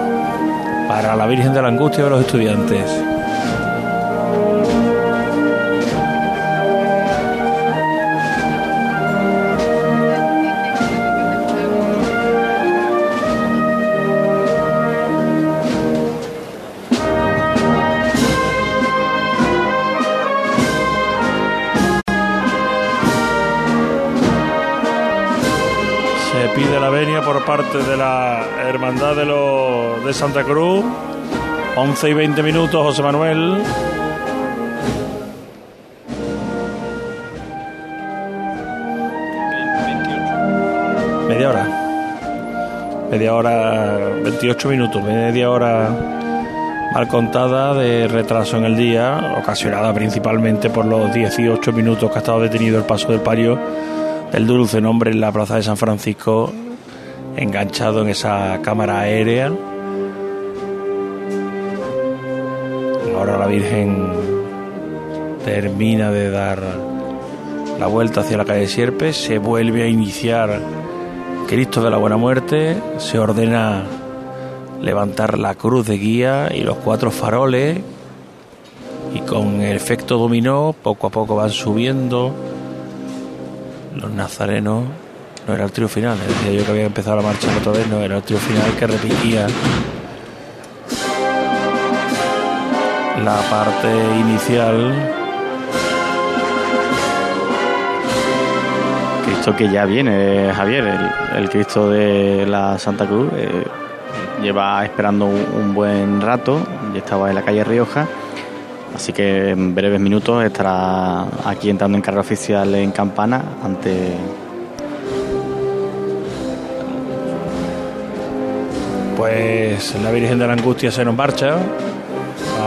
para la Virgen de la Angustia de los Estudiantes. Parte de la Hermandad de, los, de Santa Cruz. 11 y 20 minutos, José Manuel. Media hora. Media hora, 28 minutos, media hora mal contada de retraso en el día, ocasionada principalmente por los 18 minutos que ha estado detenido el paso del pario del dulce nombre en la plaza de San Francisco, enganchado en esa cámara aérea. Ahora la Virgen termina de dar la vuelta hacia la calle Sierpe, se vuelve a iniciar Cristo de la Buena Muerte, se ordena levantar la cruz de guía y los cuatro faroles y con el efecto dominó poco a poco van subiendo los nazarenos no era el trío final decía yo que había empezado la marcha otra vez no era el trío final que repetía la parte inicial.
Cristo que ya viene Javier el, Cristo de la Santa Cruz eh, lleva esperando un, un buen rato ya estaba en la calle Rioja Así que en breves minutos estará aquí entrando en carrera oficial en Campana ante
Pues la Virgen de la Angustia se nos marcha,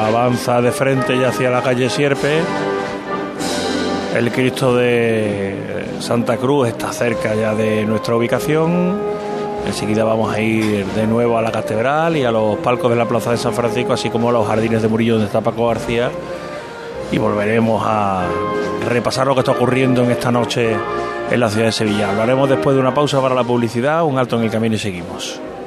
avanza de frente ya hacia la calle Sierpe. El Cristo de Santa Cruz está cerca ya de nuestra ubicación. Enseguida vamos a ir de nuevo a la catedral y a los palcos de la Plaza de San Francisco, así como a los jardines de Murillo donde está Paco García. Y volveremos a repasar lo que está ocurriendo en esta noche en la ciudad de Sevilla. Lo haremos después de una pausa para la publicidad, un alto en el camino y seguimos.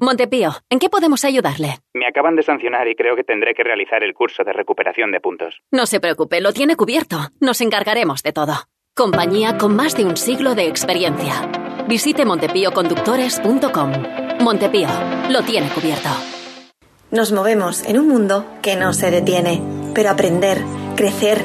Montepío, ¿en qué podemos ayudarle?
Me acaban de sancionar y creo que tendré que realizar el curso de recuperación de puntos.
No se preocupe, lo tiene cubierto. Nos encargaremos de todo. Compañía con más de un siglo de experiencia. Visite montepíoconductores.com. Montepío, lo tiene cubierto.
Nos movemos en un mundo que no se detiene, pero aprender, crecer,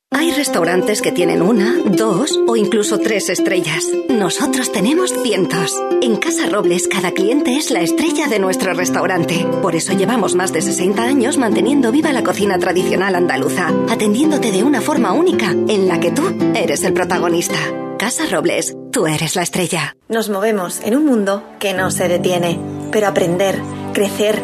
Hay restaurantes que tienen una, dos o incluso tres estrellas. Nosotros tenemos cientos. En Casa Robles cada cliente es la estrella de nuestro restaurante. Por eso llevamos más de 60 años manteniendo viva la cocina tradicional andaluza, atendiéndote de una forma única en la que tú eres el protagonista. Casa Robles, tú eres la estrella.
Nos movemos en un mundo que no se detiene, pero aprender, crecer,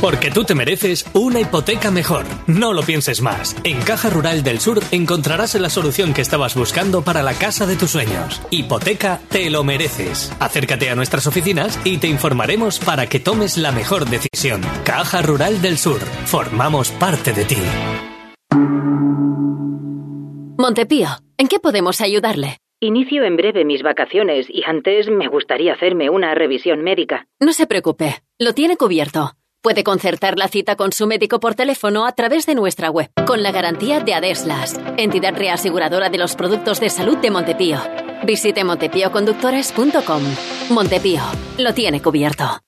Porque tú te mereces una hipoteca mejor. No lo pienses más. En Caja Rural del Sur encontrarás la solución que estabas buscando para la casa de tus sueños. Hipoteca te lo mereces. Acércate a nuestras oficinas y te informaremos para que tomes la mejor decisión. Caja Rural del Sur. Formamos parte de ti.
Montepío, ¿en qué podemos ayudarle?
Inicio en breve mis vacaciones y antes me gustaría hacerme una revisión médica.
No se preocupe, lo tiene cubierto. Puede concertar la cita con su médico por teléfono a través de nuestra web, con la garantía de Adeslas, entidad reaseguradora de los productos de salud de Montepío. Visite montepíoconductores.com. Montepío, lo tiene cubierto.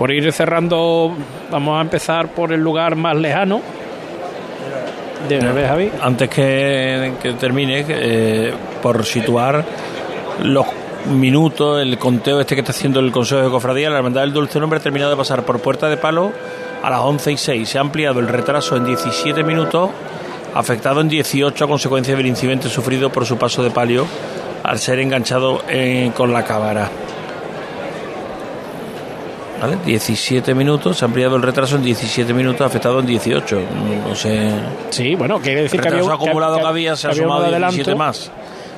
Por ir cerrando, vamos a empezar por el lugar más lejano. De una Javi.
Antes que, que termine, eh, por situar los minutos, el conteo este que está haciendo el Consejo de Cofradía, la Hermandad del Dulce Nombre ha terminado de pasar por Puerta de Palo a las 11 y 6. Se ha ampliado el retraso en 17 minutos, afectado en 18 a consecuencia del incidente sufrido por su paso de palio al ser enganchado eh, con la cámara. ¿Vale? 17 minutos, se ha ampliado el retraso en 17 minutos, afectado en 18. No sé.
Sí, bueno, quiere decir que había
retraso acumulado que, había, se ha sumado 17 más.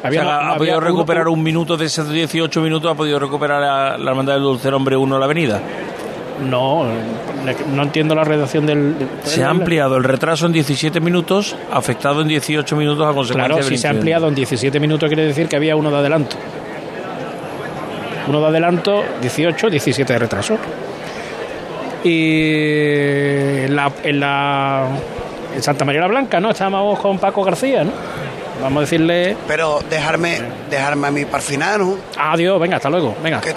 Había,
o sea, ha podido recuperar un, un, minuto de esos 18 minutos, ha podido recuperar la, la hermandad del Dulce Hombre 1 la avenida.
No, no entiendo la redacción del.
Se ha ampliado el retraso en 17 minutos, afectado en 18 minutos a consecuencia
Claro, si se ha ampliado en 17 minutos, quiere decir que había uno de adelanto. Uno de adelanto, 18, 17 de retraso. Y en la, en la en Santa María la Blanca, ¿no? Estábamos con Paco García, ¿no? Vamos a decirle.
Pero dejarme, dejarme a mí para el final, ¿no?
Adiós, venga, hasta luego, venga.
Que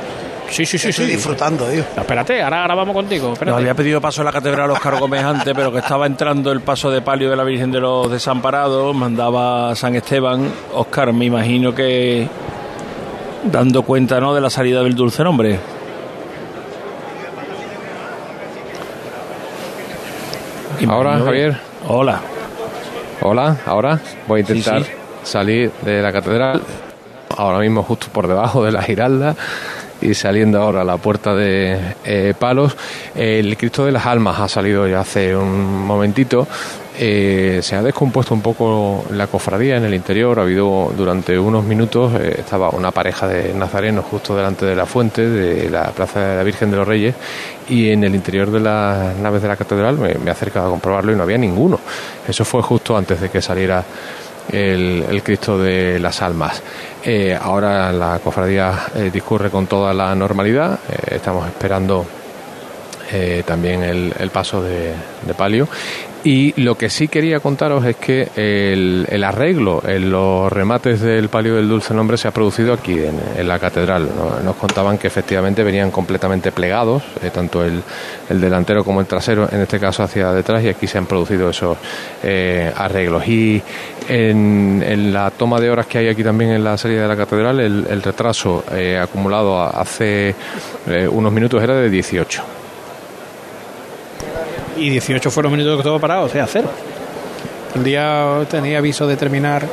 sí, sí, sí,
estoy
sí.
disfrutando, tío.
No, espérate, ahora, ahora vamos contigo. Espérate.
Nos había pedido paso a la catedral Oscar Gómez antes, pero que estaba entrando el paso de palio de la Virgen de los Desamparados, mandaba San Esteban. Oscar, me imagino que dando cuenta ¿no? de la salida del dulce nombre.
Ahora, Javier.
Hola.
Hola, ahora voy a intentar
Sí, sí.
salir de la catedral. Ahora mismo justo por debajo de la giralda y saliendo ahora a la puerta de eh, Palos. El Cristo de las Almas ha salido ya hace un momentito. Eh, se ha descompuesto un poco la cofradía en el interior. Ha habido durante unos minutos, eh, estaba una pareja de nazarenos justo delante de la fuente de la Plaza de la Virgen de los Reyes y en el interior de las naves de la catedral me, me he acercado a comprobarlo y no había ninguno. Eso fue justo antes de que saliera el, el Cristo de las Almas. Eh, ahora la cofradía eh, discurre con toda la normalidad. Eh, estamos esperando eh, también el, el paso de, de palio. Y lo que sí quería contaros es que el, el arreglo en los remates del palio del dulce nombre se ha producido aquí en, la catedral. ¿no? Nos contaban que efectivamente venían completamente plegados, eh, tanto el, el delantero como el trasero, en este caso hacia detrás, y aquí se han producido esos eh, arreglos. Y en, en la toma de horas que hay aquí también en la salida de la catedral, el, retraso acumulado hace unos minutos era de 18.
Y 18 fueron minutos que estuvo parado, o sea, cero. El día tenía aviso de terminar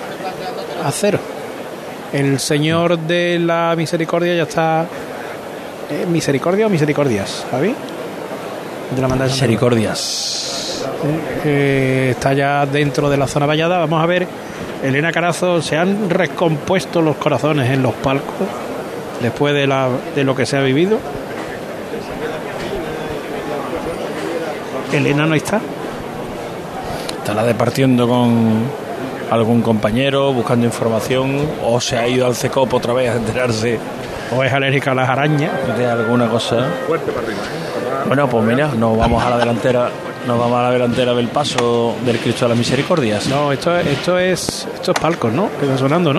a cero. El Señor de la Misericordia ya está. ¿eh, ¿Misericordia o misericordias, Javi? De la
Misericordias.
Eh, está ya dentro de la zona vallada. Vamos a ver, Elena Carazo, se han recompuesto los corazones en los palcos después de, la, de lo que se ha vivido. Elena no está.
Estará departiendo con algún compañero, buscando información, o se ha ido al CECOP otra vez a enterarse.
O es alérgica a las arañas.
De alguna cosa. Bueno, pues mira, nos vamos a la delantera, nos vamos a la delantera del paso del Cristo de las Misericordias.
No, esto, esto es esto es palcos, ¿no? Que está sonando, ¿no?